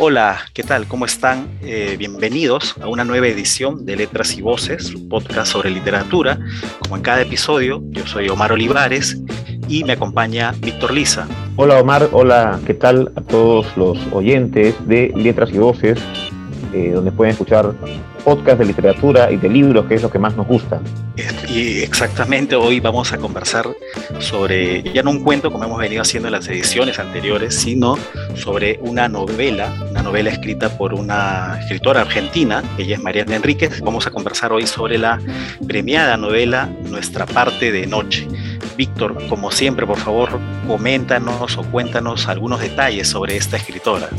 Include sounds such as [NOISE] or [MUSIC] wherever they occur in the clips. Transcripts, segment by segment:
Hola, ¿qué tal? ¿Cómo están? Eh, bienvenidos a una nueva edición de Letras y Voces, un podcast sobre literatura. Como en cada episodio, yo soy Omar Olivares y me acompaña Víctor Lisa. Hola Omar, hola, ¿qué tal a todos los oyentes de Letras y Voces, eh, donde pueden escuchar podcast de literatura y de libros, que es lo que más nos gusta. Y exactamente, hoy vamos a conversar sobre, ya no un cuento como hemos venido haciendo en las ediciones anteriores, sino sobre una novela, una novela escrita por una escritora argentina, ella es Mariana Enríquez. Vamos a conversar hoy sobre la premiada novela Nuestra parte de noche. Víctor, como siempre, por favor, coméntanos o cuéntanos algunos detalles sobre esta escritora.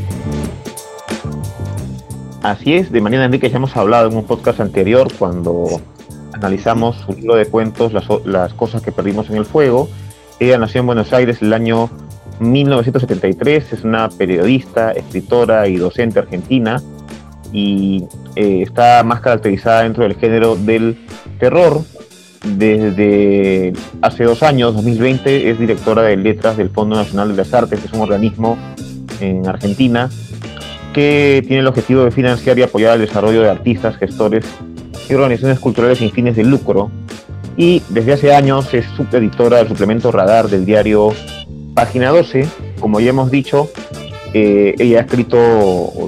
Así es, de Mariana Enrique ya hemos hablado en un podcast anterior cuando analizamos su libro de cuentos, las, cosas que perdimos en el fuego. Ella nació en Buenos Aires el año 1973, es una periodista, escritora y docente argentina y eh, está más caracterizada dentro del género del terror. Desde hace dos años, 2020, es directora de letras del Fondo Nacional de las Artes, que es un organismo en Argentina que tiene el objetivo de financiar y apoyar el desarrollo de artistas, gestores y organizaciones culturales sin fines de lucro. Y desde hace años es subeditora del suplemento Radar del diario Página 12. Como ya hemos dicho, eh, ella ha escrito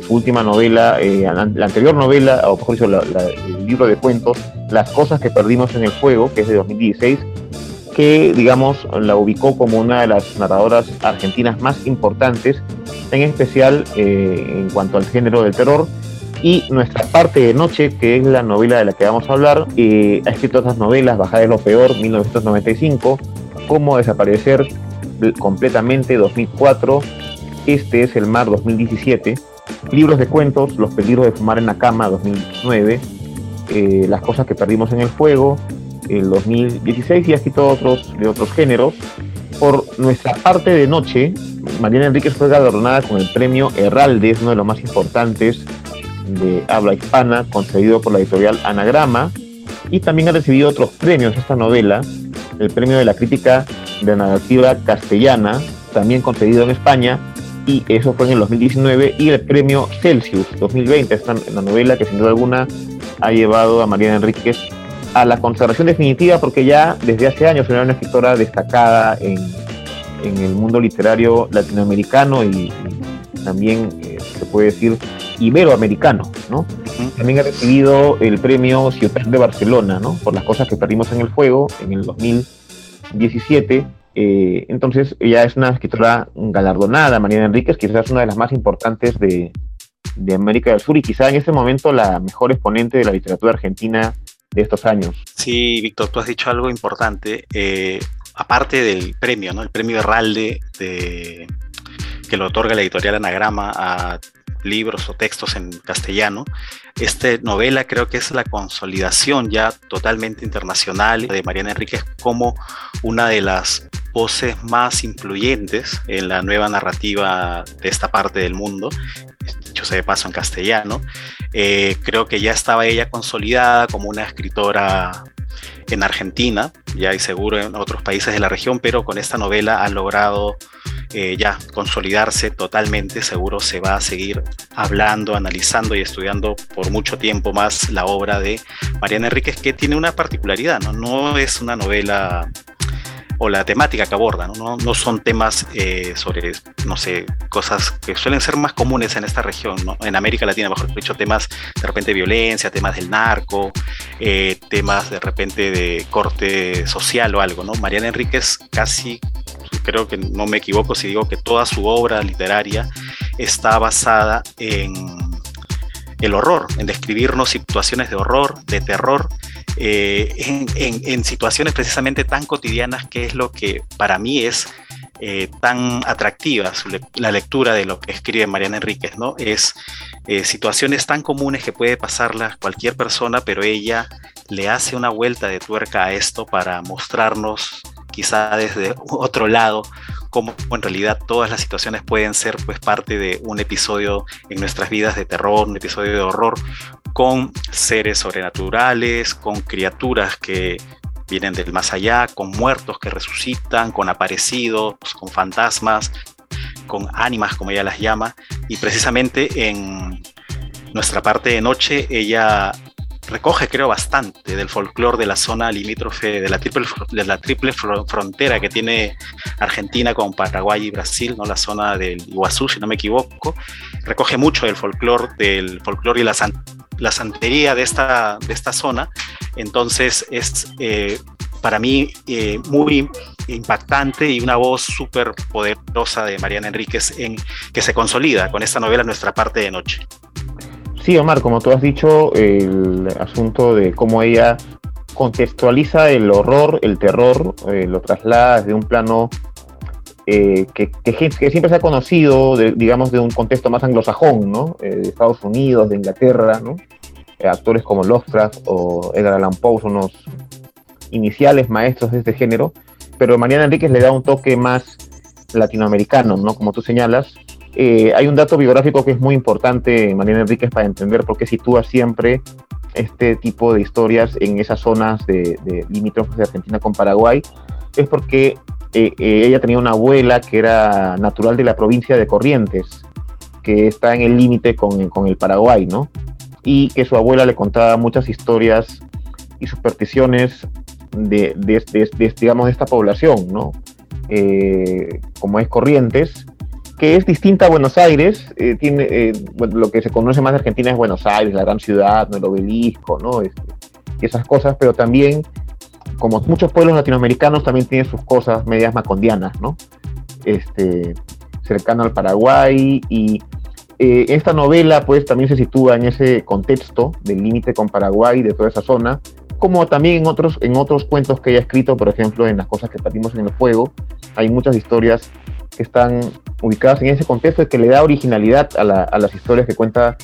su última novela, eh, la, anterior novela, o mejor dicho, el libro de cuentos, Las cosas que perdimos en el fuego, que es de 2016, que, digamos, la ubicó como una de las narradoras argentinas más importantes en especial eh, en cuanto al género del terror. Y nuestra parte de noche, que es la novela de la que vamos a hablar, eh, ha escrito otras novelas, Bajar de lo Peor, 1995, Cómo Desaparecer completamente, 2004, Este es el Mar, 2017, Libros de Cuentos, Los Peligros de Fumar en la Cama, 2009, eh, Las Cosas que Perdimos en el Fuego, el 2016, y ha escrito otros, de otros géneros. Por nuestra parte de noche, Mariana Enríquez fue galardonada con el premio Herraldes, uno de los más importantes de habla hispana, concedido por la editorial Anagrama, y también ha recibido otros premios. Esta novela, el premio de la crítica de narrativa castellana, también concedido en España, y eso fue en el 2019, y el premio Celsius 2020, esta la novela que sin duda alguna ha llevado a Mariana Enríquez a la consagración definitiva, porque ya desde hace años era una escritora destacada en en el mundo literario latinoamericano y, también eh, se puede decir iberoamericano, ¿no? También ha recibido el premio Ciudad de Barcelona, ¿no? Por las cosas que perdimos en el fuego en el 2017. Eh, entonces, ella es una escritora galardonada, Mariana Enríquez, quizás una de las más importantes de, de América del Sur y quizá en este momento la mejor exponente de la literatura argentina de estos años. Sí, Víctor, tú has dicho algo importante. Eh, aparte del premio, ¿no? El premio Herralde de, que lo otorga la editorial Anagrama a libros o textos en castellano. Esta novela creo que es la consolidación ya totalmente internacional de Mariana Enríquez como una de las voces más influyentes en la nueva narrativa de esta parte del mundo, dicho sea de paso en castellano. Eh, creo que ya estaba ella consolidada como una escritora en Argentina, ya y seguro en otros países de la región, pero con esta novela ha logrado eh, ya consolidarse totalmente, seguro se va a seguir hablando, analizando y estudiando por mucho tiempo más la obra de Mariana Enríquez, que tiene una particularidad, ¿no? No es una novela o la temática que aborda, no, no, son temas eh, sobre, no sé, cosas que suelen ser más comunes en esta región, ¿no? en América Latina, mejor dicho, temas de repente de violencia, temas del narco, eh, temas de repente de corte social o algo, ¿no? Mariana Enríquez casi, creo que no me equivoco si digo que toda su obra literaria está basada en el horror, en describirnos situaciones de horror, de terror, eh, en, situaciones precisamente tan cotidianas que es lo que para mí es eh, tan atractiva la lectura de lo que escribe Mariana Enríquez, ¿no? Es eh, situaciones tan comunes que puede pasarlas cualquier persona, pero ella le hace una vuelta de tuerca a esto para mostrarnos quizá desde otro lado cómo en realidad todas las situaciones pueden ser pues parte de un episodio en nuestras vidas de terror, un episodio de horror, con seres sobrenaturales, con criaturas que vienen del más allá, con muertos que resucitan, con aparecidos, con fantasmas, con ánimas, como ella las llama, y precisamente en nuestra parte de noche ella recoge, creo, bastante del folclore de la zona limítrofe, de la triple, de la triple frontera que tiene Argentina con Paraguay y Brasil, ¿no? la zona del Iguazú, si no me equivoco. Recoge mucho del folclore, del folclore y la, la santería de esta, de esta zona. Entonces es eh, para mí eh, muy impactante y una voz súper poderosa de Mariana Enríquez en, que se consolida con esta novela Nuestra parte de noche. Sí, Omar, como tú has dicho, el asunto de cómo ella contextualiza el horror, el terror, eh, lo traslada desde un plano eh, que, siempre se ha conocido, digamos, de un contexto más anglosajón, ¿no? Eh, de Estados Unidos, de Inglaterra, ¿no? actores como Lovecraft o Edgar Allan Poe son unos iniciales maestros de este género, pero Mariana Enríquez le da un toque más latinoamericano, ¿no? Como tú señalas, eh, hay un dato biográfico que es muy importante, Mariana Enríquez, para entender por qué sitúa siempre este tipo de historias en esas zonas de, de limítrofes de Argentina con Paraguay. Es porque eh, eh, ella tenía una abuela que era natural de la provincia de Corrientes, que está en el límite con, con, el Paraguay, ¿no? Y que su abuela le contaba muchas historias y supersticiones de, de, digamos, de esta población, ¿no? como es Corrientes, que es distinta a Buenos Aires, eh, tiene, eh, lo que se conoce más de Argentina es Buenos Aires, la gran ciudad, el obelisco, ¿no? Este, esas cosas, pero también, como muchos pueblos latinoamericanos, también tiene sus cosas medias macondianas, ¿no? Este, cercano al Paraguay y eh, esta novela pues también se sitúa en ese contexto del límite con Paraguay, de toda esa zona, como también en otros, en otros cuentos que ella ha escrito, por ejemplo, en las cosas que partimos en el fuego, hay muchas historias que están ubicadas en ese contexto que le da originalidad a, las historias que cuenta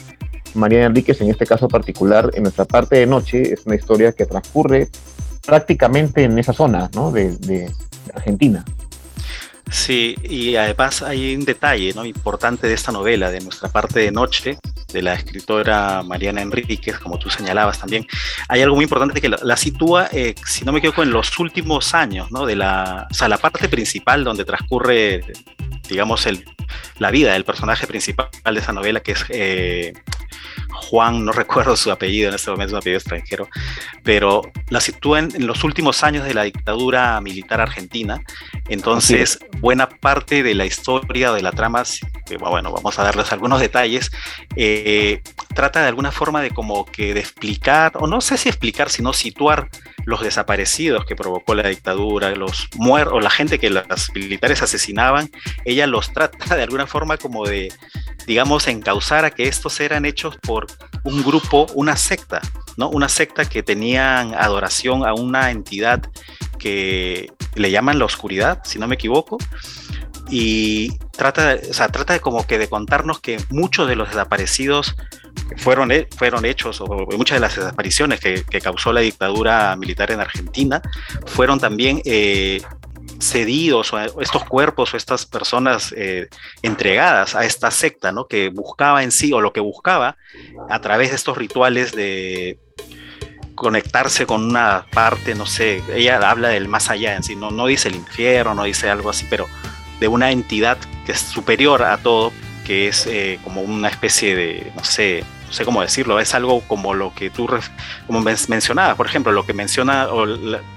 María Enríquez, en este caso particular, en nuestra parte de noche, es una historia que transcurre prácticamente en esa zona de, Argentina. Sí, y además hay un detalle ¿no? importante de esta novela, de nuestra parte de noche, de la escritora Mariana Enríquez, como tú señalabas también. Hay algo muy importante que la, sitúa, eh, si no me equivoco, en los últimos años, ¿no? De la, o sea, la parte principal donde transcurre, digamos, el, la vida del personaje principal de esa novela, que es eh, Juan, no [LAUGHS] recuerdo su apellido en este momento, es un apellido extranjero, pero la sitúa en, los últimos años de la dictadura militar argentina. Entonces, buena parte de la historia de la trama, bueno, vamos a darles algunos detalles, eh, trata de alguna forma de como que de explicar, o no sé si explicar, sino situar los desaparecidos que provocó la dictadura, los muertos, la gente que los militares asesinaban, ella los trata de alguna forma como de, digamos, encauzar a que estos eran hechos por un grupo, una secta, ¿no? Una secta que tenían adoración a una entidad que le llaman la oscuridad, si no me equivoco, y trata, o sea, trata de como que de contarnos que muchos de los desaparecidos fueron, fueron hechos, o muchas de las desapariciones que, causó la dictadura militar en Argentina, fueron también eh, cedidos, o estos cuerpos o estas personas eh, entregadas a esta secta, ¿no? Que buscaba en sí, o lo que buscaba, a través de estos rituales de conectarse con una parte, no sé, ella habla del más allá en sí, no, no dice el infierno, no dice algo así, pero de una entidad que es superior a todo, que es eh, como una especie de, no sé, no sé cómo decirlo, es algo como lo que tú como mencionabas, por ejemplo, lo que menciona o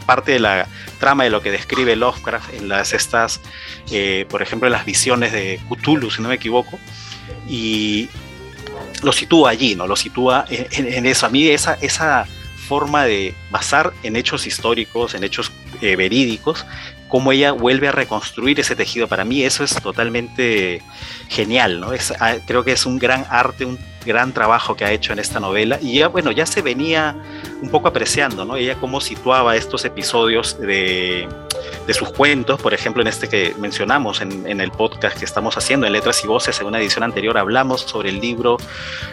parte de la trama de lo que describe Lovecraft en las estas, eh, por ejemplo, en las visiones de Cthulhu, si no me equivoco, y lo sitúa allí, ¿no? Lo sitúa en, eso. A mí esa, esa forma de basar en hechos históricos, en hechos eh, verídicos, cómo ella vuelve a reconstruir ese tejido. Para mí eso es totalmente genial, ¿no? Es, ah, creo que es un gran arte, un gran trabajo que ha hecho en esta novela y ya, bueno, ya se venía un poco apreciando, ¿no? Ella cómo situaba estos episodios de, de sus cuentos, por ejemplo, en este que mencionamos en, en, el podcast que estamos haciendo, en Letras y Voces, en una edición anterior hablamos sobre el libro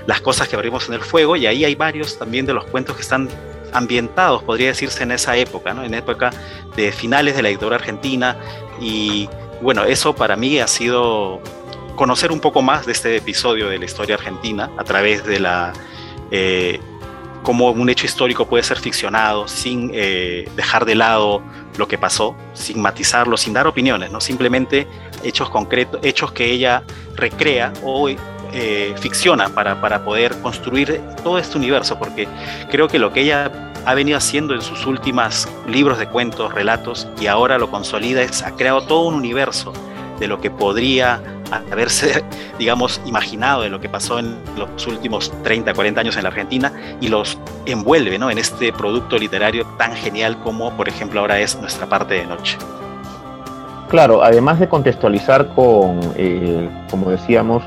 Las cosas que abrimos en el fuego y ahí hay varios también de los cuentos que están ambientados, podría decirse, en esa época. En época de finales de la dictadura argentina y bueno, eso para mí ha sido conocer un poco más de este episodio de la historia argentina a través de la eh, cómo un hecho histórico puede ser ficcionado sin eh, dejar de lado lo que pasó, sin matizarlo, sin dar opiniones, ¿no? simplemente hechos concretos, hechos que ella recrea o eh, ficciona para, para poder construir todo este universo, porque creo que lo que ella ha venido haciendo en sus últimos libros de cuentos, relatos, y ahora lo consolida, es, ha creado todo un universo de lo que podría haberse, [LAUGHS] digamos, imaginado de lo que pasó en los últimos 30, 40 años en la Argentina y los envuelve ¿no? en este producto literario tan genial como, por ejemplo, ahora es nuestra parte de noche. Claro, además de contextualizar con, eh, como decíamos,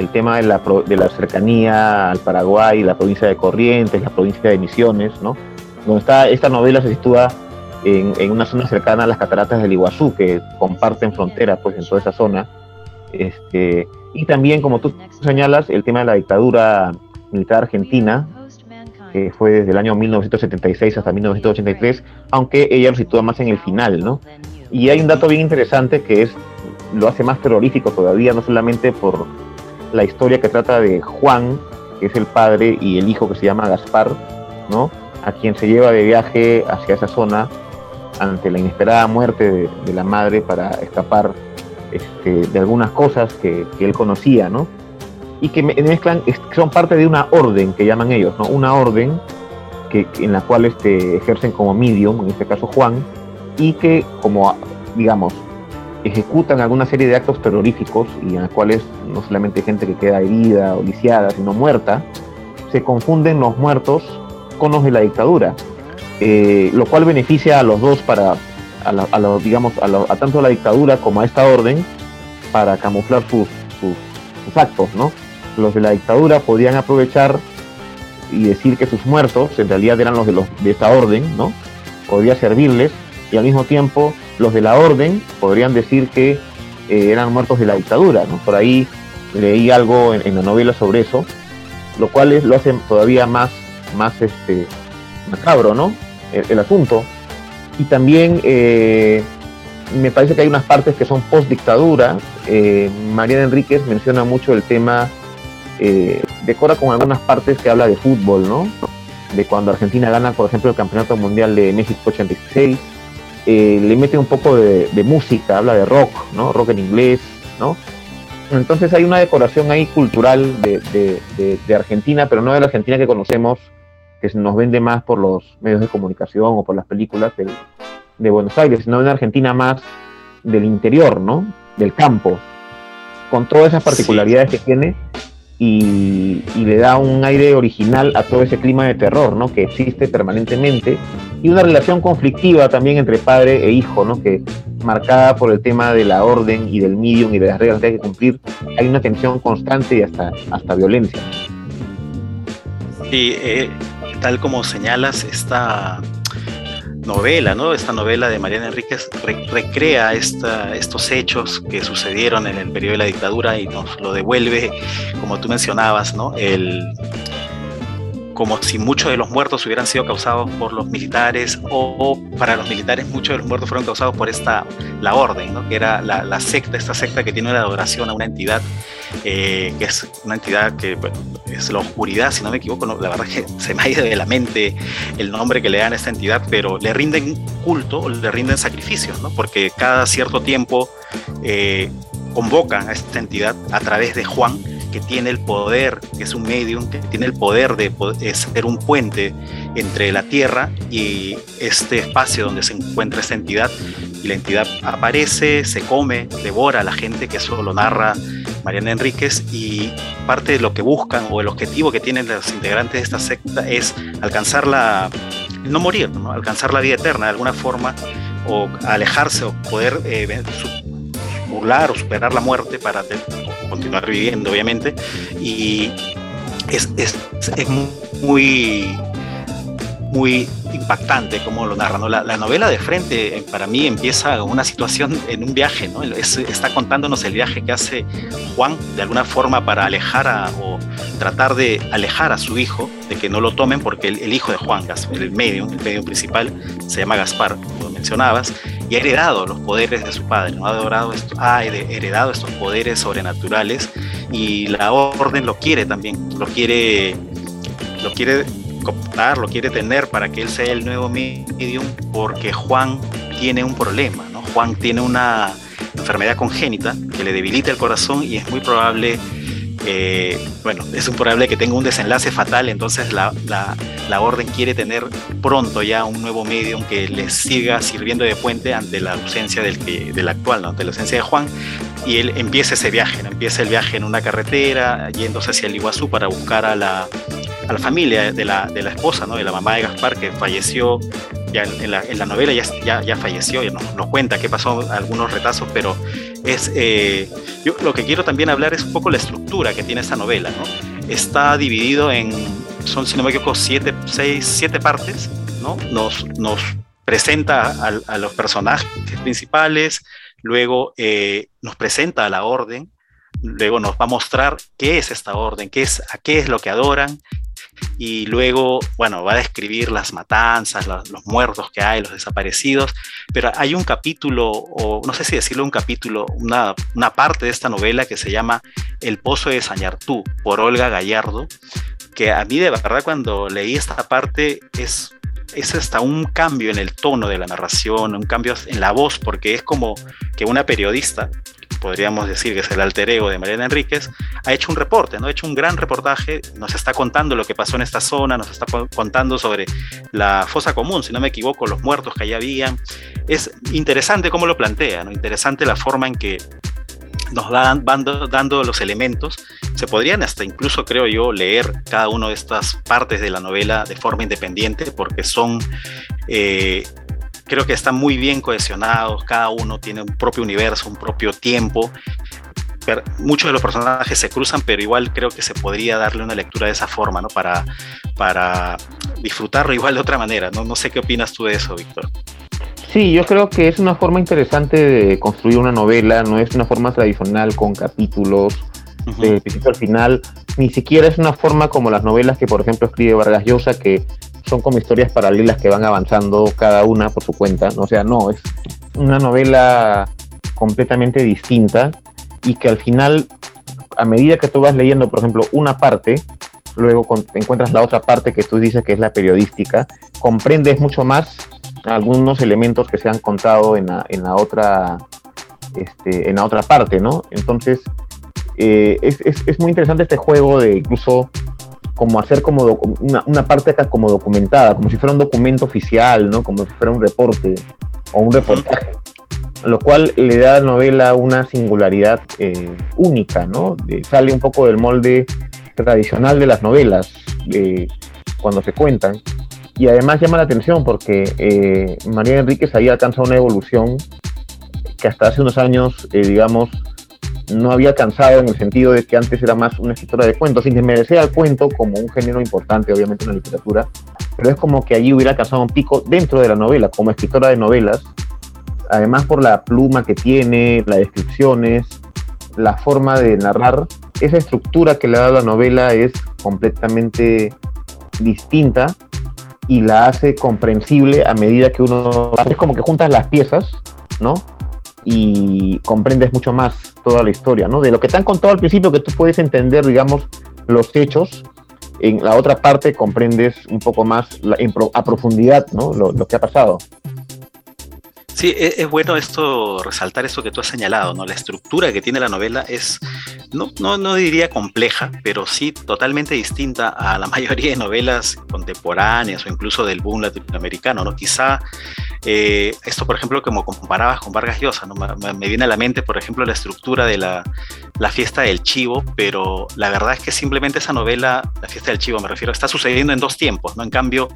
el tema de la, de la cercanía al Paraguay, la provincia de Corrientes, la provincia de Misiones, ¿no? Donde está, esta novela se sitúa en, una zona cercana a las cataratas del Iguazú, que comparten frontera pues, en toda esa zona. Este, y también, como tú señalas, el tema de la dictadura militar argentina, que fue desde el año 1976 hasta 1983, aunque ella lo sitúa más en el final, ¿no? Y hay un dato bien interesante que es lo hace más terrorífico todavía, no solamente por la historia que trata de Juan, que es el padre, y el hijo que se llama Gaspar, ¿no? A quien se lleva de viaje hacia esa zona ante la inesperada muerte de, la madre para escapar este, de algunas cosas que, él conocía, ¿no? Y que mezclan, son parte de una orden que llaman ellos, ¿no? Una orden que, en la cual este, ejercen como medium, en este caso Juan, y que como, digamos, ejecutan alguna serie de actos terroríficos y en los cuales no solamente hay gente que queda herida o lisiada, sino muerta, se confunden los muertos con los de la dictadura. Eh, lo cual beneficia a los dos para, a, digamos, a, tanto a la dictadura como a esta orden para camuflar sus, sus, actos, ¿no? Los de la dictadura podían aprovechar y decir que sus muertos en realidad eran los de, los, de esta orden, ¿no? Podría servirles y al mismo tiempo los de la orden podrían decir que eh, eran muertos de la dictadura, ¿no? Por ahí leí algo en, la novela sobre eso, lo cual es, lo hace todavía más, más este, macabro, ¿no? el, asunto. Y también eh, me parece que hay unas partes que son post dictadura. Eh, Mariana Enríquez menciona mucho el tema, eh, decora con algunas partes que habla de fútbol, ¿no? De cuando Argentina gana, por ejemplo, el Campeonato Mundial de México 86. Le mete un poco de, música, habla de rock, ¿no? Rock en inglés, ¿no? Entonces hay una decoración ahí cultural de, de Argentina, pero no de la Argentina que conocemos que nos vende más por los medios de comunicación o por las películas de Buenos Aires, sino una Argentina más del interior, ¿no? Del campo, con todas esas particularidades que tiene y, le da un aire original a todo ese clima de terror, ¿no? Que existe permanentemente y una relación conflictiva también entre padre e hijo, ¿no? Que marcada por el tema de la orden y del medium y de las reglas que hay que cumplir, hay una tensión constante y hasta, hasta violencia. Sí, eh, tal como señalas, esta novela, ¿no? Esta novela de Mariana Enríquez recrea esta, estos hechos que sucedieron en el periodo de la dictadura y nos lo devuelve, como tú mencionabas, ¿no? El, como si muchos de los muertos hubieran sido causados por los militares o, para los militares muchos de los muertos fueron causados por esta, la orden, ¿no? que era la, secta, esta secta que tiene una adoración a una entidad, eh, que es una entidad que es la oscuridad, si no me equivoco, la verdad es que [LAUGHS] se me ha ido de la mente el nombre que le dan a esta entidad, pero le rinden culto, le rinden sacrificios, ¿no? porque cada cierto tiempo eh, convocan a esta entidad a través de Juan, que tiene el poder, que es un medium, que tiene el poder de, ser un puente entre la Tierra y este espacio donde se encuentra esta entidad. Y la entidad aparece, se come, devora a la gente, que eso lo narra Mariana Enríquez, y parte de lo que buscan o el objetivo que tienen los integrantes de esta secta es alcanzar la, no morir, ¿no? alcanzar la vida eterna de alguna forma, o alejarse o poder eh, burlar o superar la muerte para continuar viviendo, obviamente. Y es, es, es muy, muy impactante como lo narra. La, novela de frente eh, para mí empieza una situación en un viaje, ¿no? está contándonos el viaje que hace Juan de alguna forma para alejar o tratar de alejar a su hijo, de que no lo tomen porque el, hijo de Juan, el medium, el medium principal, se llama Gaspar, como mencionabas, y ha heredado los poderes de su padre, ¿no? ha, esto, ha heredado estos poderes sobrenaturales y la orden lo quiere también, lo quiere, lo quiere cooptar, lo quiere tener para que él sea el nuevo medium porque Juan tiene un problema, ¿no? Juan tiene una enfermedad congénita que le debilita el corazón y es muy probable eh, bueno, es un probable que tenga un desenlace fatal, entonces la, orden quiere tener pronto ya un nuevo medium que le siga sirviendo de puente ante la ausencia del, del actual, ante la ausencia de Juan, y él empieza ese viaje, empieza el viaje en una carretera, yéndose hacia el Iguazú para buscar a la, a la familia de la, de la esposa, ¿no? de la mamá de Gaspar, que falleció ya en la, novela, ya, ya, falleció, ya nos, cuenta qué pasó, algunos retazos, pero es, eh, yo lo que quiero también hablar es un poco la estructura que tiene esta novela. ¿no? Está dividido en, son si no me siete, seis, siete partes, ¿no? Nos, nos presenta a, a los personajes principales, luego eh, nos presenta a la orden, luego nos va a mostrar qué es esta orden, qué es, a qué es lo que adoran, y luego, bueno, va a describir las matanzas, los, muertos que hay, los desaparecidos, pero hay un capítulo, o no sé si decirlo un capítulo, una, una parte de esta novela que se llama El Pozo de Sañartú, por Olga Gallardo, que a mí de verdad cuando leí esta parte es es hasta un cambio en el tono de la narración, un cambio en la voz, porque es como que una periodista podríamos decir que es el alter ego de Mariana Enríquez, ha hecho un reporte, ¿no? ha hecho un gran reportaje, nos está contando lo que pasó en esta zona, nos está contando sobre la fosa común, si no me equivoco, los muertos que allá habían. Es interesante cómo lo plantea, interesante la forma en que nos van, dando los elementos. Se podrían hasta incluso, creo yo, leer cada una de estas partes de la novela de forma independiente porque son eh, creo que están muy bien cohesionados, cada uno tiene un propio universo, un propio tiempo. muchos de los personajes se cruzan, pero igual creo que se podría darle una lectura de esa forma, ¿no? Para, para disfrutarlo igual de otra manera, ¿no? No sé qué opinas tú de eso, Víctor. Sí, yo creo que es una forma interesante de construir una novela, no es una forma tradicional con capítulos de principio al final, ni siquiera es una forma como las novelas que, por ejemplo, escribe Vargas Llosa, que son como historias paralelas que van avanzando cada una por su cuenta. O sea, no, es una novela completamente distinta y que al final, a medida que tú vas leyendo, por ejemplo, una parte, luego encuentras la otra parte que tú dices que es la periodística, comprendes mucho más algunos elementos que se han contado en la, otra este, en la otra parte, ¿no? Entonces, eh, es, es, es, muy interesante este juego de incluso como hacer como una, una, parte acá como documentada, como si fuera un documento oficial, ¿no? Como si fuera un reporte o un reportaje, lo cual le da a la novela una singularidad eh, única, ¿no? sale un poco del molde tradicional de las novelas eh, cuando se cuentan. Y además llama la atención porque eh, María Enríquez ahí alcanza una evolución que hasta hace unos años, digamos, no había cansado en el sentido de que antes era más una escritora de cuentos, sin desmerecer al cuento como un género importante, obviamente, en la literatura, pero es como que allí hubiera alcanzado un pico dentro de la novela, como escritora de novelas, además por la pluma que tiene, las descripciones, la forma de narrar, esa estructura que le da la novela es completamente distinta y la hace comprensible a medida que uno es como que juntas las piezas, ¿no? Y comprendes mucho más toda la historia, ¿no? De lo que te han contado al principio, que tú puedes entender, digamos, los hechos, en la otra parte comprendes un poco más a profundidad, ¿no? Lo, que ha pasado. Sí, es, es, bueno esto, resaltar esto que tú has señalado, ¿no? La estructura que tiene la novela es, no, no, no diría compleja, pero sí totalmente distinta a la [LAUGHS] mayoría de novelas contemporáneas o incluso del boom latinoamericano, ¿no? Quizá eh, esto, por ejemplo, como comparabas con Vargas Llosa, ¿no? me, viene a la mente, por ejemplo, la estructura de la, la, fiesta del chivo, pero la verdad es que simplemente esa novela, la fiesta del chivo, me refiero, está sucediendo en dos tiempos, ¿no? En cambio,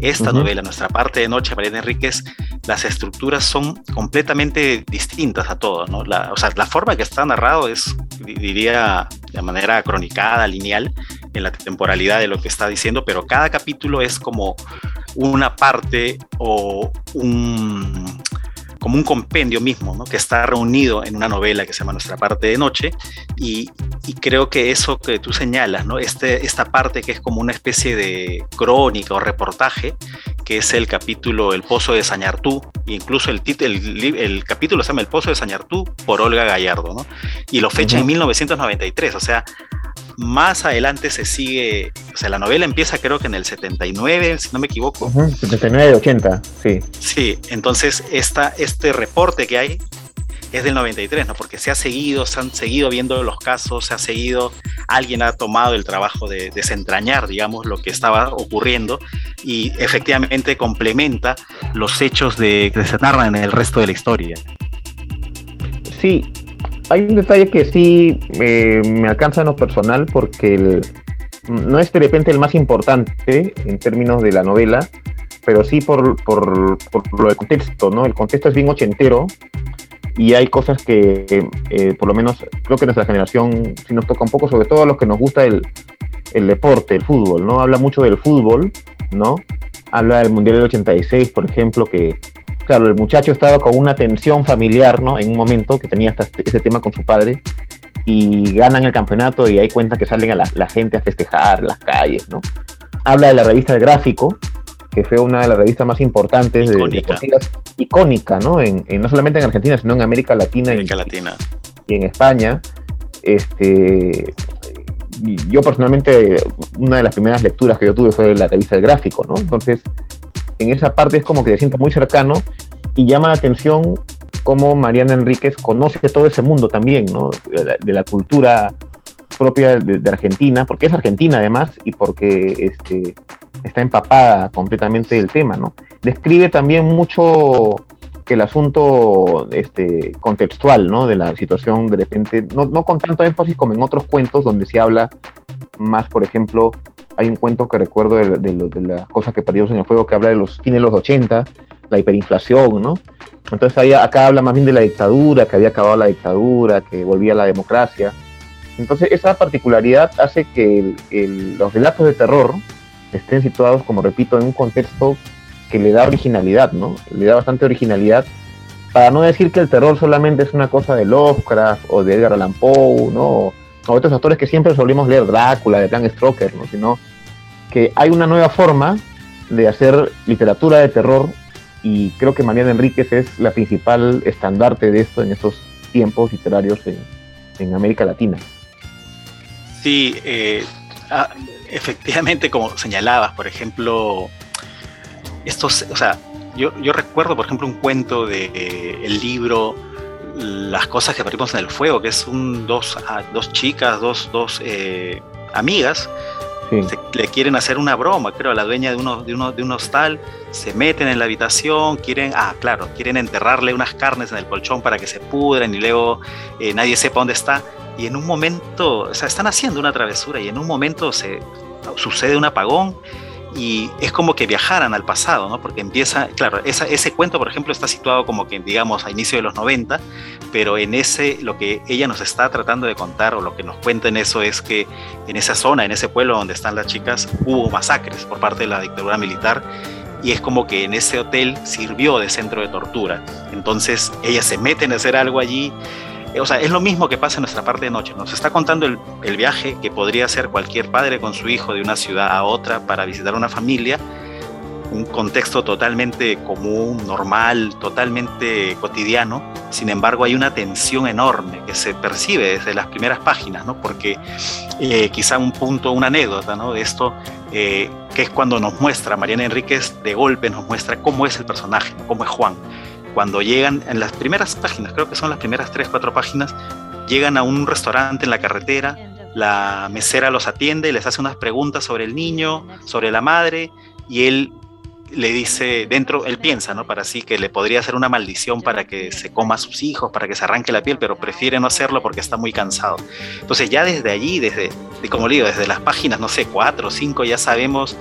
esta novela, nuestra parte de Noche, María Enríquez, las estructuras son completamente distintas a todo, ¿no? La, o sea, la forma que está narrado es, diría, de manera cronicada, lineal, en la temporalidad de lo que está diciendo, pero cada capítulo es como una parte o un como un compendio mismo, ¿no? que está reunido en una novela que se llama Nuestra parte de noche, y, creo que eso que tú señalas, ¿no? este, esta parte que es como una especie de crónica o reportaje, que es el capítulo El Pozo de Sañartú, incluso el, el, el, capítulo se llama El Pozo de Sañartú por Olga Gallardo, ¿no? y lo fecha en 1993, o sea, más adelante se sigue, o sea, la novela empieza creo que en el 79, si no me equivoco. 79, 80, sí. Sí, entonces esta, este reporte que hay es del 93, ¿no? Porque se ha seguido, se han seguido viendo los casos, se ha seguido, alguien ha tomado el trabajo de desentrañar, digamos, lo que estaba ocurriendo y efectivamente complementa los hechos de, que se narran en el resto de la historia. Sí, hay un detalle que sí eh, me alcanza en lo personal porque no es de repente el más importante en términos de la novela, pero sí por, por, por lo del contexto, ¿no? El contexto es bien ochentero y hay cosas que, eh, por lo menos, creo que nuestra generación sí nos toca un poco, sobre todo a los que nos gusta el, el deporte, el fútbol, ¿no? Habla mucho del fútbol, ¿no? Habla del Mundial del 86, por ejemplo, que, claro, el muchacho estaba con una tensión familiar, ¿no? En un momento que tenía hasta ese tema con su padre, y ganan el campeonato y hay cuenta que salen a la, la gente a festejar las calles, ¿no? Habla de la revista de gráfico, que fue una de las revistas más importantes icónica. de icónica, ¿no? En, no solamente en Argentina, sino en América Latina, América y, Latina. y en España. Este, yo personalmente, una de las primeras lecturas que yo tuve fue la revista del gráfico, ¿no? Entonces, en esa parte es como que se siento muy cercano y llama la atención cómo Mariana Enríquez conoce todo ese mundo también, ¿no? De la, cultura propia de, de, Argentina, porque es argentina además y porque este, está empapada completamente del tema, ¿no? Describe también mucho el asunto este, contextual, ¿no? De la situación de repente, no, no con tanto énfasis como en otros cuentos donde se habla más, por ejemplo, hay un cuento que recuerdo de, de, de las cosas que perdimos en el fuego que habla de los fines de los 80, la hiperinflación, ¿no? Entonces ahí, acá habla más bien de la dictadura, que había acabado la dictadura, que volvía la democracia. Entonces esa particularidad hace que los relatos de terror estén situados, como repito, en un contexto que le da originalidad, ¿no? Le da bastante originalidad, para no decir que el terror solamente es una cosa de Lovecraft o de Edgar Allan Poe, ¿no? O otros autores que siempre solemos leer Drácula, de Bram Stoker, ¿no? Sino que hay una nueva forma de hacer literatura de terror y creo que Mariana Enríquez es la principal estandarte de esto en estos tiempos literarios en, en América Latina. Sí, eh, ah, efectivamente, como señalabas, por ejemplo, estos, o sea, yo, yo recuerdo, por ejemplo, un cuento de eh, el libro Las cosas que perdimos en el fuego, que es un dos, ah, dos chicas, dos, dos eh, amigas, sí. se, le quieren hacer una broma, creo, a la dueña de uno, de uno de un hostal, se meten en la habitación, quieren, ah, claro, quieren enterrarle unas carnes en el colchón para que se pudren y luego eh, nadie sepa dónde está y en un momento, o sea, están haciendo una travesura y en un momento se sucede un apagón y es como que viajaran al pasado, ¿no? Porque empieza, claro, esa, ese cuento, por ejemplo, está situado como que, digamos, a inicio de los 90, pero en ese, lo que ella nos está tratando de contar o lo que nos cuenta en eso es que en esa zona, en ese pueblo donde están las chicas, hubo masacres por parte de la dictadura militar y es como que en ese hotel sirvió de centro de tortura. Entonces ellas se meten a hacer algo allí o sea, es lo mismo que pasa en nuestra parte de noche. Nos está contando el, viaje que podría hacer cualquier padre con su hijo de una ciudad a otra para visitar una familia, un contexto totalmente común, normal, totalmente cotidiano. Sin embargo, hay una tensión enorme que se percibe desde las primeras páginas, ¿no? Porque eh, quizá un punto, una anécdota, ¿no? De esto, eh, que es cuando nos muestra Mariana Enríquez de golpe, nos muestra cómo es el personaje, cómo es Juan cuando llegan en las primeras páginas, creo que son las primeras tres, cuatro páginas, llegan a un restaurante en la carretera, la mesera los atiende, les hace unas preguntas sobre el niño, sobre la madre, y él le dice, dentro, él piensa, ¿no? Para sí, que le podría hacer una maldición para que se coma a sus hijos, para que se arranque la piel, pero prefiere no hacerlo porque está muy cansado. Entonces ya desde allí, desde, como digo, desde las páginas, no sé, cuatro o cinco, ya sabemos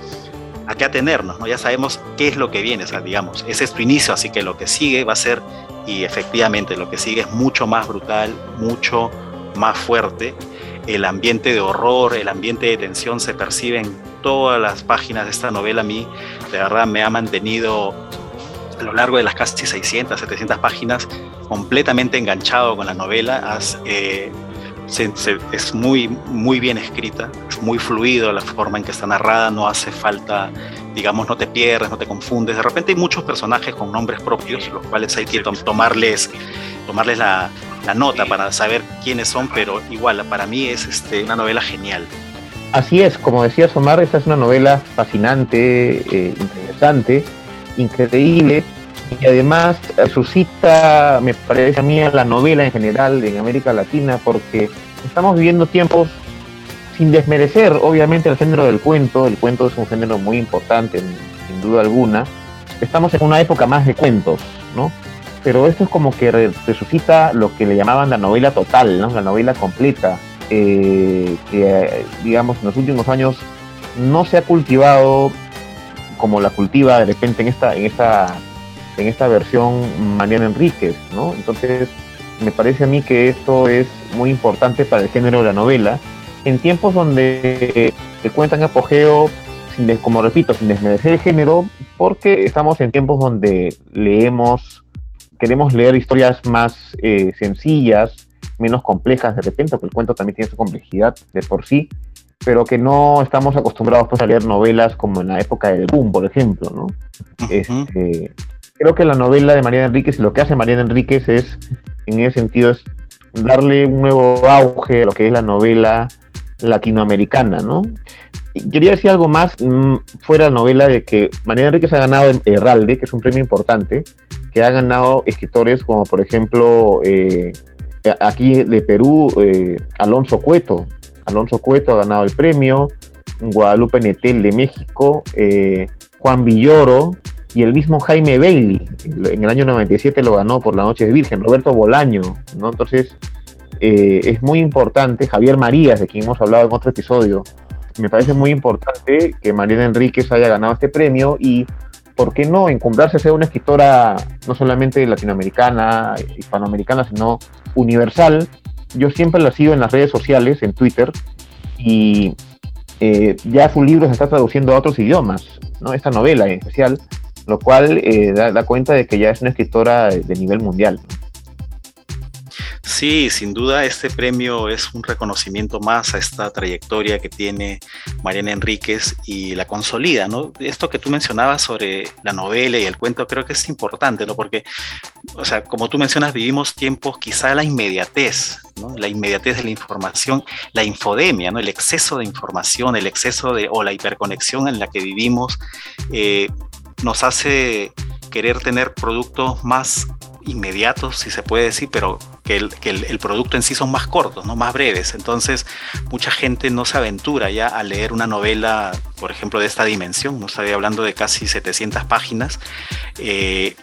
a qué atenernos, ¿no? Ya sabemos qué es lo que viene, o digamos, ese es tu inicio, así que lo que sigue va a ser, y efectivamente lo que sigue es mucho más brutal, mucho más fuerte. El ambiente de horror, el ambiente de tensión se percibe en todas las páginas de esta novela. A mí, de verdad, me ha mantenido a lo largo de las casi 600, 700 páginas completamente enganchado con la novela. Eh, se, se, es muy, muy bien escrita, es muy fluido la forma en que está narrada, no hace falta, digamos, no te pierdes, no te confundes. De repente hay muchos personajes con nombres propios, los cuales hay que tomarles, tomarles la, la nota para saber quiénes son, pero igual, para mí es este, una novela genial. Así es, como decía Omar, esta es una novela fascinante, eh, interesante, increíble, y además suscita, me parece a mí, a la novela en general en América Latina, porque estamos viviendo tiempos sin desmerecer, obviamente, el género del cuento. El cuento es un género muy importante, sin duda alguna. Estamos en una época más de cuentos, ¿no? Pero esto es como que resucita lo que le llamaban la novela total, ¿no? La novela completa, eh, que, digamos, en los últimos años no se ha cultivado como la cultiva de repente en esta, en esta, en esta versión Mariana Enríquez, ¿no? Entonces, me parece a mí que esto es muy importante para el género de la novela en tiempos donde se cuentan apogeo, sin como repito, sin desmerecer el género, porque estamos en tiempos donde leemos, queremos leer historias más eh, sencillas, menos complejas de repente, porque el cuento también tiene su complejidad de por sí, pero que no estamos acostumbrados pues, a leer novelas como en la época del boom, por ejemplo, ¿no? Este, creo que la novela de Mariana Enríquez y lo que hace Mariana Enríquez es, en ese sentido, es darle un nuevo auge a lo que es la novela latinoamericana, ¿no? quería decir algo más mm, fuera de la novela de que María Enríquez ha ganado el Herralde, que es un premio importante, que ha ganado escritores como por ejemplo eh, aquí de Perú, eh, Alonso Cueto. Alonso Cueto ha ganado el premio, Guadalupe Netel de México, eh, Juan Villoro y el mismo Jaime Bailey. En el año 97 lo ganó por La Noche de Virgen, Roberto Bolaño, ¿no? Entonces, eh, es muy importante, Javier Marías, de quien hemos hablado en otro episodio, me parece muy importante que Mariana Enríquez haya ganado este premio y, ¿por qué no?, encumbrarse a ser una escritora no solamente latinoamericana, hispanoamericana, sino universal. Yo siempre la sigo en las redes sociales, en Twitter, y eh, ya su libro se está traduciendo a otros idiomas, ¿no? esta novela en especial, lo cual eh, da, cuenta de que ya es una escritora de, nivel mundial. Sí, sin duda este premio es un reconocimiento más a esta trayectoria que tiene Mariana Enríquez y la consolida, ¿no? Esto que tú mencionabas sobre la novela y el cuento creo que es importante, ¿no? Porque, o sea, como tú mencionas, vivimos tiempos quizá la inmediatez, ¿no? La inmediatez de la información, la infodemia, ¿no? El exceso de información, el exceso de, o la hiperconexión en la que vivimos, eh, nos hace querer tener productos más inmediatos, si se puede decir, pero que, el, producto en sí son más cortos, ¿no? más breves. Entonces, mucha gente no se aventura ya a leer una novela, por ejemplo, de esta dimensión. No estoy hablando de casi 700 páginas. Eh,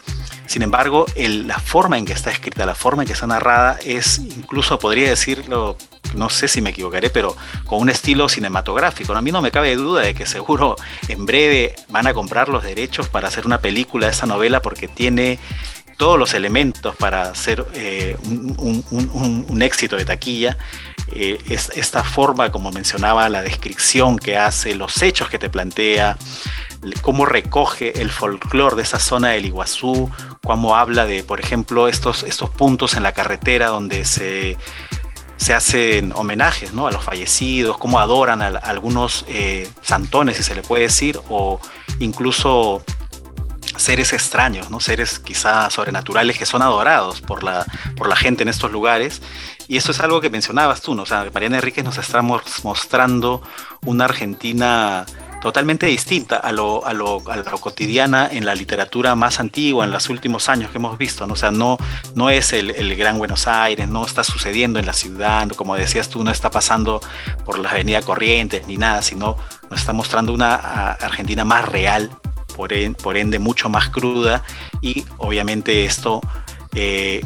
sin embargo, la forma en que está escrita, la forma en que está narrada es, incluso podría decirlo, no sé si me equivocaré, pero con un estilo cinematográfico. A mí no me cabe duda de que seguro en breve van a comprar los derechos para hacer una película de esta novela porque tiene todos los elementos para hacer eh, un, éxito de taquilla. Eh, es, esta forma, como mencionaba, la descripción que hace, los hechos que te plantea, cómo recoge el folclore de esa zona del Iguazú, cómo habla de, por ejemplo, estos, estos puntos en la carretera donde se, se hacen homenajes ¿no? a los fallecidos, cómo adoran a, algunos eh, santones, si se le puede decir, o incluso seres extraños, ¿no? seres quizá sobrenaturales que son adorados por la, por la gente en estos lugares. Y eso es algo que mencionabas tú, ¿no? O sea, Mariana Enríquez nos está mostrando una Argentina totalmente distinta a lo, cotidiana en la literatura más antigua, en los últimos años que hemos visto. ¿no? O sea, no, no es el, Gran Buenos Aires, no está sucediendo en la ciudad, como decías tú, no está pasando por la avenida Corrientes ni nada, sino nos está mostrando una Argentina más real, por, ende mucho más cruda y obviamente esto eh,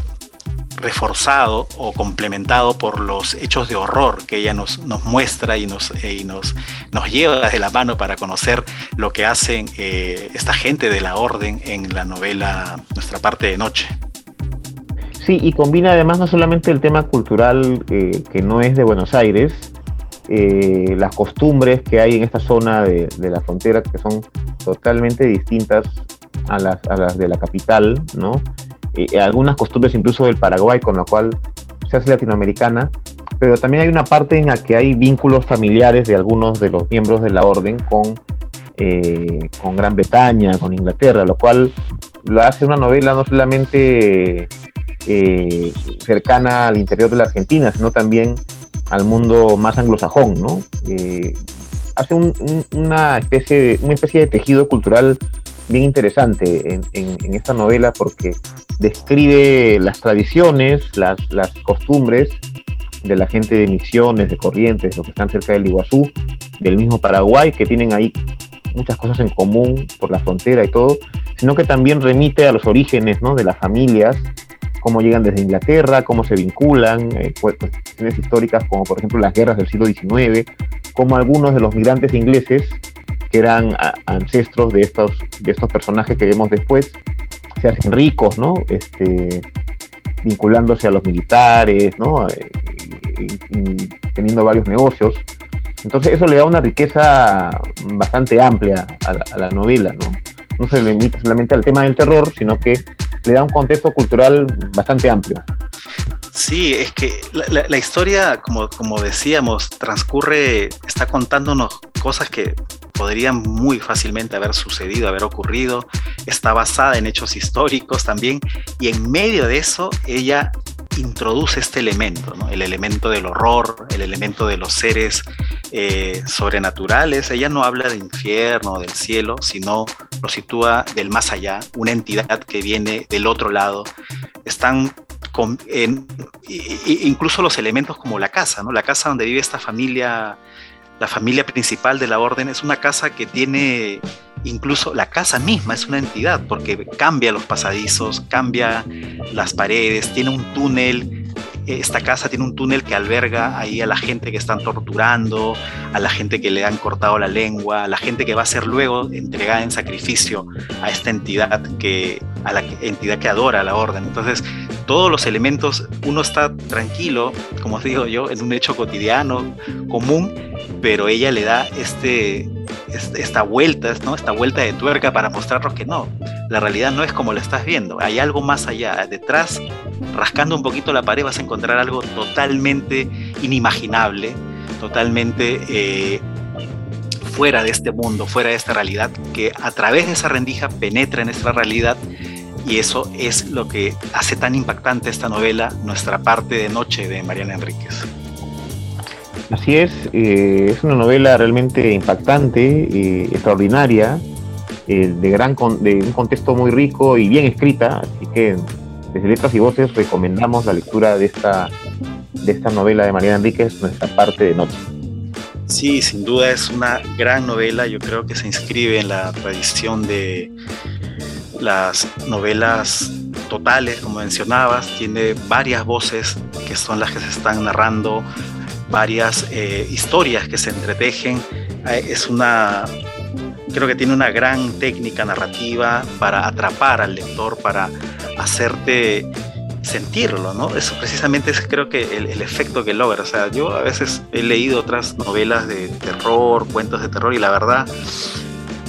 reforzado o complementado por los hechos de horror que ella nos, muestra y, nos, eh, y nos, nos lleva de la mano para conocer lo que hacen eh, esta gente de la orden en la novela Nuestra parte de noche. Sí, y combina además no solamente el tema cultural que no es de Buenos Aires, eh, las costumbres que hay en esta zona de, la frontera que son totalmente distintas a las, a las de la capital, ¿no? Eh, algunas costumbres incluso del Paraguay, con la cual se hace latinoamericana, pero también hay una parte en la que hay vínculos familiares de algunos de los miembros de la orden con, eh, con Gran Bretaña, con Inglaterra, lo cual lo hace una novela no solamente eh, cercana al interior de la Argentina, sino también al mundo más anglosajón, ¿no? Eh, hace una, especie de, una especie de tejido cultural bien interesante en, esta novela porque describe las tradiciones, las, costumbres de la gente de Misiones, de Corrientes, los que están cerca del Iguazú, del mismo Paraguay, que tienen ahí muchas cosas en común por la frontera y todo, sino que también remite a los orígenes ¿no? de las familias, cómo llegan desde Inglaterra, cómo se vinculan, eh, cuestiones históricas como por ejemplo las guerras del siglo XIX, como algunos de los migrantes ingleses que eran ancestros de estos personajes que vemos después, se hacen ricos, ¿no? Este, vinculándose a los militares, ¿no? Eh, teniendo varios negocios. Entonces eso le da una riqueza bastante amplia a la, novela, ¿no? No se limita solamente al tema del terror, sino que le da un contexto cultural bastante amplio. Sí, es que la, historia, como, como decíamos, transcurre, está contándonos cosas que podrían muy fácilmente haber sucedido, haber ocurrido, está basada en hechos históricos también, y en medio de eso ella introduce este elemento, el elemento del horror, el elemento de los seres eh, sobrenaturales. Ella no habla de infierno, del cielo, sino lo sitúa del más allá, una entidad que viene del otro lado. Están con, incluso los elementos como la casa, ¿no? la casa donde vive esta familia la familia principal de la orden es una casa que tiene incluso la casa misma es una entidad porque cambia los pasadizos, cambia las paredes, tiene un túnel. Esta casa tiene un túnel que alberga ahí a la gente que están torturando, a la gente que le han cortado la lengua, a la gente que va a ser luego entregada en sacrificio a esta entidad que, a la entidad que adora a la orden. Entonces, todos los elementos, uno está tranquilo, como os digo yo, en un hecho cotidiano, común, pero ella le da este, esta vuelta, ¿no? esta vuelta de tuerca para mostrarnos que no, la realidad no es como la estás viendo, hay algo más allá, detrás, rascando un poquito la pared vas a encontrar algo totalmente inimaginable, totalmente eh, fuera de este mundo, fuera de esta realidad, que a través de esa rendija penetra en esta realidad y eso es lo que hace tan impactante esta novela, Nuestra parte de noche de Mariana Enríquez. Así es, eh, es una novela realmente impactante, y extraordinaria, eh, de, gran de un contexto muy rico y bien escrita, así que desde Letras y Voces recomendamos la lectura de esta, de esta novela de Mariana Enríquez, Nuestra parte de noche. Sí, sin duda es una gran novela, yo creo que se inscribe en la tradición de las novelas totales, como mencionabas, tiene varias voces que son las que se están narrando, varias eh, historias que se entretejen. Eh, es una, creo que tiene una gran técnica narrativa para atrapar al lector, para hacerte sentirlo, ¿no? Eso precisamente es creo que el, el, efecto que logra. O sea, yo a veces he leído otras novelas de terror, cuentos de terror y la verdad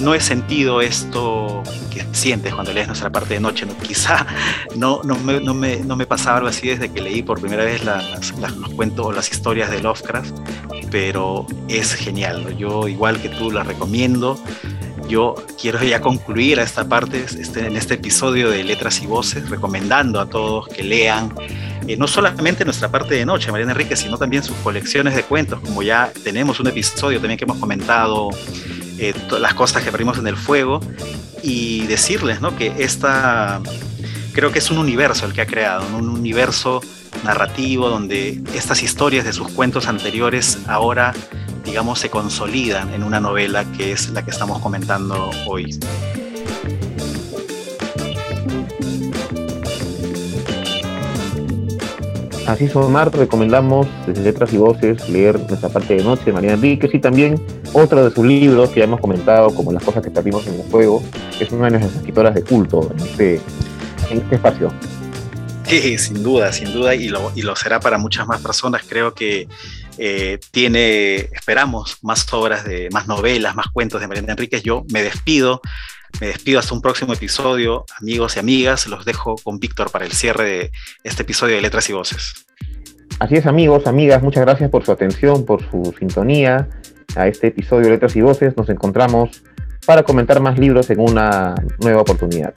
no he sentido esto que sientes cuando lees nuestra parte de noche. Quizá no, no, me, no, me, no, me, pasaba algo así desde que leí por primera vez las, los cuentos o las historias de Lovecraft, pero es genial. Yo, igual que tú, la recomiendo. Yo quiero ya concluir a esta parte, este, en este episodio de Letras y Voces, recomendando a todos que lean eh, no solamente nuestra parte de noche, Mariana Enrique, sino también sus colecciones de cuentos, como ya tenemos un episodio también que hemos comentado eh, las cosas que perdimos en el fuego y decirles ¿no? que esta creo que es un universo el que ha creado, un universo narrativo donde estas historias de sus cuentos anteriores ahora digamos se consolidan en una novela que es la que estamos comentando hoy. Así Omar, recomendamos desde Letras y Voces leer nuestra parte de noche de María Enríquez y también otro de sus libros que ya hemos comentado, como Las cosas que perdimos en el fuego, que es una de nuestras escritoras de culto en este, este espacio. Sí, sin duda, sin duda, y lo, será para muchas más personas. Creo que eh, tiene, esperamos, más obras, más novelas, más cuentos de Mariana Enríquez. Yo me despido, me despido hasta un próximo episodio, amigos y amigas. Los dejo con Víctor para el cierre de este episodio de Letras y Voces. Así es, amigos, amigas, muchas gracias por su atención, por su sintonía a este episodio de Letras y Voces. Nos encontramos para comentar más libros en una nueva oportunidad.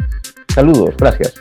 Saludos, gracias.